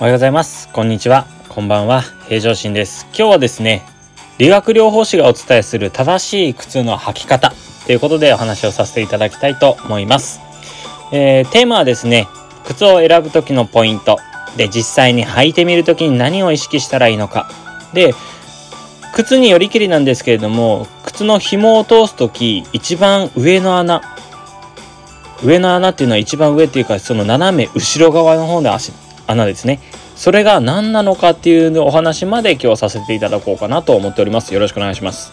おはようございます。こんにちは。こんばんは。平常心です。今日はですね、理学療法士がお伝えする正しい靴の履き方ということでお話をさせていただきたいと思います。えー、テーマはですね、靴を選ぶ時のポイントで実際に履いてみる時に何を意識したらいいのかで靴によりきりなんですけれども靴の紐を通す時一番上の穴上の穴っていうのは一番上っていうかその斜め後ろ側の方の足穴ですね。それが何なのかっていうお話まで今日させていただこうかなと思っております。よろしくお願いします。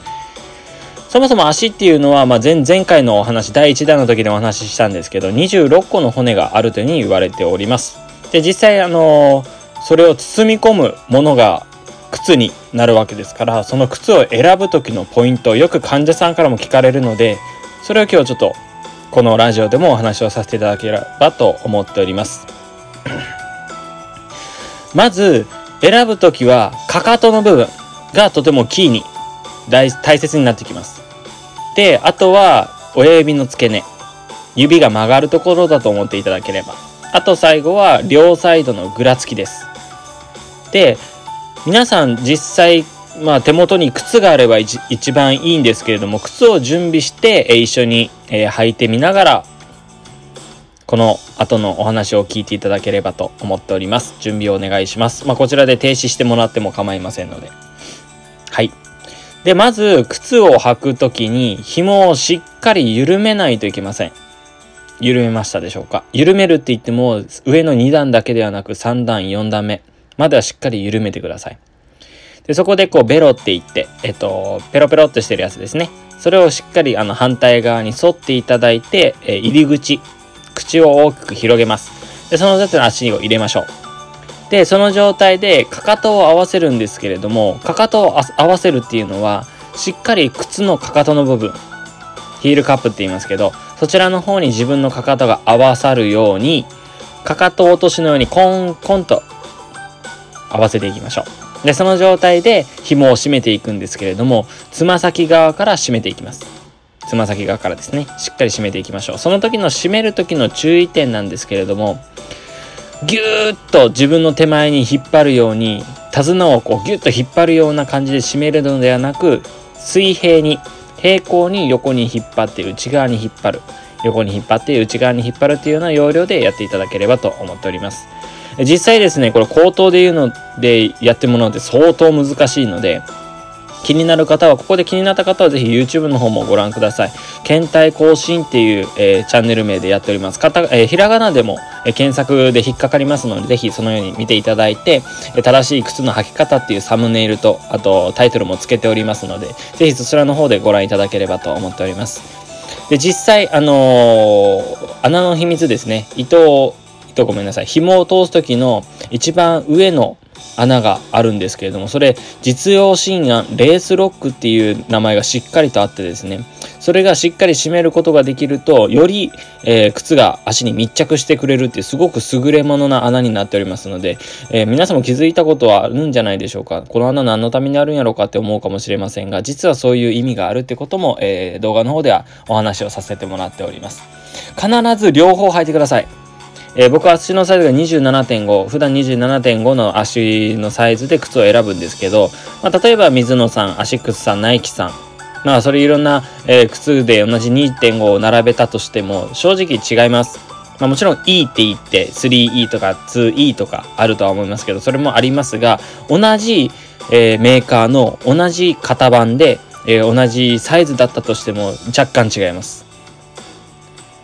そもそも足っていうのは、まあ前、前回のお話第1弾の時でお話ししたんですけど26個の骨があるというふうに言われております。で実際あのそれを包み込むものが靴になるわけですからその靴を選ぶ時のポイントよく患者さんからも聞かれるのでそれを今日ちょっとこのラジオでもお話をさせていただければと思っております。まず選ぶ時はかかとの部分がとてもキーに大切になってきます。であとは親指の付け根。指が曲がるところだと思っていただければ。あと最後は両サイドのぐらつきです。で皆さん実際まあ手元に靴があれば一番いいんですけれども靴を準備して、一緒に、履いてみながらこの後のお話を聞いていただければと思っております。準備をお願いします。まあこちらで停止してもらっても構いませんので。はい。でまず靴を履く時に紐をしっかり緩めないといけません。緩めましたでしょうか？緩めるって言っても上の2段だけではなく3段4段目まではしっかり緩めてください。でそこでこうベロって言ってえっとペロペロっとしてるやつですね。それをしっかりあの反対側に沿っていただいて、え入り口口を大きく広げます。でその後の足を入れましょう。でその状態でかかとを合わせるんですけれどもかかとを合わせるっていうのはしっかり靴のかかとの部分ヒールカップって言いますけどそちらの方に自分のかかとが合わさるようにかかと落としのようにコンコンと合わせていきましょう。でその状態で紐を締めていくんですけれどもつま先側から締めていきます。つま先側からですねしっかり締めていきましょう。その時の締める時の注意点なんですけれどもぎゅーっと自分の手前に引っ張るように手綱をこうギュッと引っ張るような感じで締めるのではなく水平に平行に横に引っ張って内側に引っ張る。横に引っ張って内側に引っ張るっていうような要領でやっていただければと思っております。実際ですねこれ口頭で言うのでやってもらうって相当難しいので気になる方はここで気になった方はぜひ YouTube の方もご覧ください。検体更新っていう、えー、チャンネル名でやっております。かた、えー、ひらがなでも、えー、検索で引っかかりますのでぜひそのように見ていただいて、え正しい靴の履き方っていうサムネイルとあとタイトルもつけておりますのでぜひそちらの方でご覧いただければと思っております。で実際あの、穴の秘密ですね。糸を糸ごめんなさい。紐を通す時の一番上の穴があるんですけれどもそれ実用新案レースロックっていう名前がしっかりとあってですねそれがしっかり締めることができるとより、えー、靴が足に密着してくれるっていうすごく優れものな穴になっておりますので、えー、皆さんも気づいたことはあるんじゃないでしょうか。この穴何のためにあるんやろうかって思うかもしれませんが実はそういう意味があるってことも、えー、動画の方ではお話をさせてもらっております。必ず両方履いてください。えー、僕は足のサイズが27.5普段27.5の足のサイズで靴を選ぶんですけど、まあ、例えば水野さんアシックスさんナイキさんまあそれいろんな、えー、靴で同じ2.5を並べたとしても正直違います。まあ、もちろん E って言って 3E とか 2E とかあるとは思いますけどそれもありますが同じ、えー、メーカーの同じ型番で、えー、同じサイズだったとしても若干違います。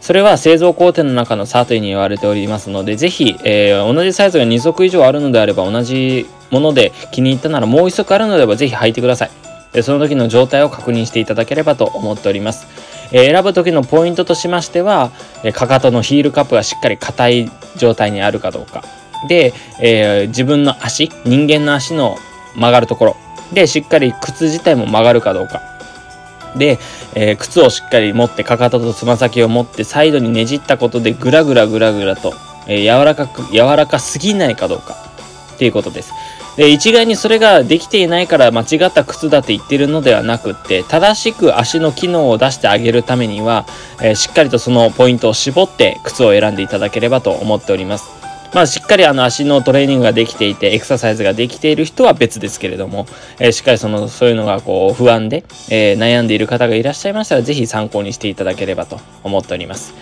それは製造工程の中の差というに言われておりますので、ぜひ、えー、同じサイズが2足以上あるのであれば、同じもので気に入ったならもう1足あるのであれば、ぜひ履いてください。その時の状態を確認していただければと思っております。えー、選ぶ時のポイントとしましては、えかかとのヒールカップがしっかり硬い状態にあるかどうか。で、えー、自分の足、人間の足の曲がるところ。で、しっかり靴自体も曲がるかどうか。で、えー、靴をしっかり持ってかかととつま先を持ってサイドにねじったことでぐらぐらぐらぐらと、えー、柔らかく柔らかすぎないかどうかっていうことです。で一概にそれができていないから間違った靴だって言ってるのではなくって正しく足の機能を出してあげるためには、えー、しっかりとそのポイントを絞って靴を選んでいただければと思っております。まあ、しっかりあの足のトレーニングができていて、エクササイズができている人は別ですけれども、えー、しっかりその、そういうのがこう、不安で、えー、悩んでいる方がいらっしゃいましたら、ぜひ参考にしていただければと思っております。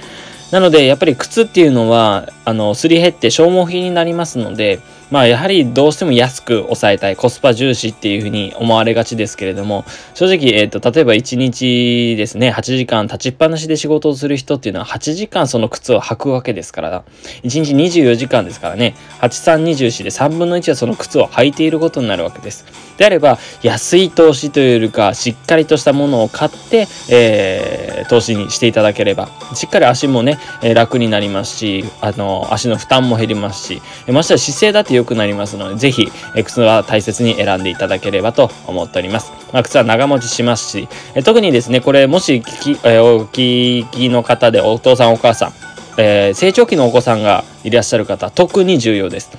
なので、やっぱり靴っていうのは、あの、すり減って消耗品になりますので、まあやはりどうしても安く抑えたい、コスパ重視っていうふうに思われがちですけれども、正直、えっ、ー、と、例えば1日ですね、8時間立ちっぱなしで仕事をする人っていうのは8時間その靴を履くわけですから、1日24時間ですからね、8324で3分の1はその靴を履いていることになるわけです。であれば、安い投資というよりか、しっかりとしたものを買って、えー、投資にしていただければ、しっかり足もね、えー、楽になりますし、あの、足の負担も減りますし、ましてや姿勢だって良くなりますので、ぜひ、え靴は大切に選んでいただければと思っております。まあ、靴は長持ちしますし、え特にですね、これもし聞き、えお聞きの方でお父さんお母さん、えー、成長期のお子さんがいらっしゃる方、特に重要です。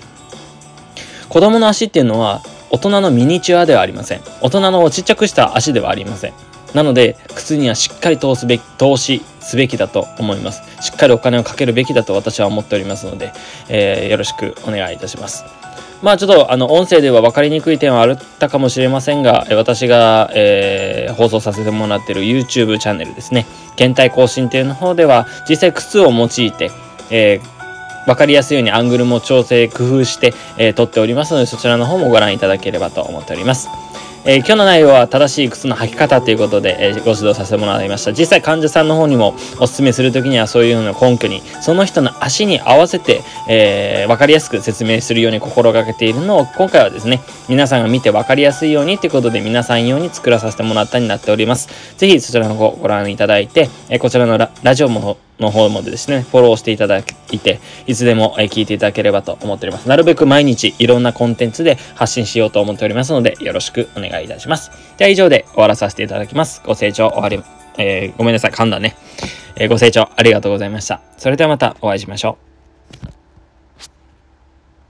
子供の足っていうのは大人のミニチュアではありません。大人のちっちゃくした足ではありません。なので、靴にはしっかり通すべき、投資すべきだと思います。しっかりお金をかけるべきだと私は思っておりますので、えー、よろしくお願いいたします。まあちょっとあの音声では分かりにくい点はあったかもしれませんが、私が、えー、放送させてもらっている YouTube チャンネルですね。検体更新っていうの方では、実際靴を用いて、えー、分かりやすいようにアングルも調整工夫して、えー、撮っておりますので、そちらの方もご覧いただければと思っております。えー、今日の内容は正しい靴の履き方ということで、えー、ご指導させてもらいました。実際患者さんの方にもお勧めするときにはそういうのを根拠に、その人の足に合わせて、えー、分かりやすく説明するように心がけているのを、今回はですね、皆さんが見て分かりやすいようにということで、皆さん用に作らさせてもらったになっております。ぜひそちらの方ご覧いただいて、えこちらのラジオもの方もですね、フォローしていただいて、いつでも聞いていただければと思っております。なるべく毎日いろんなコンテンツで発信しようと思っておりますので、よろしくお願いいたします。では以上で終わらさせていただきます。ご清聴終わり、えー、ごめんなさい、噛んだね。えー、ご清聴ありがとうございました。それではまたお会いしましょう。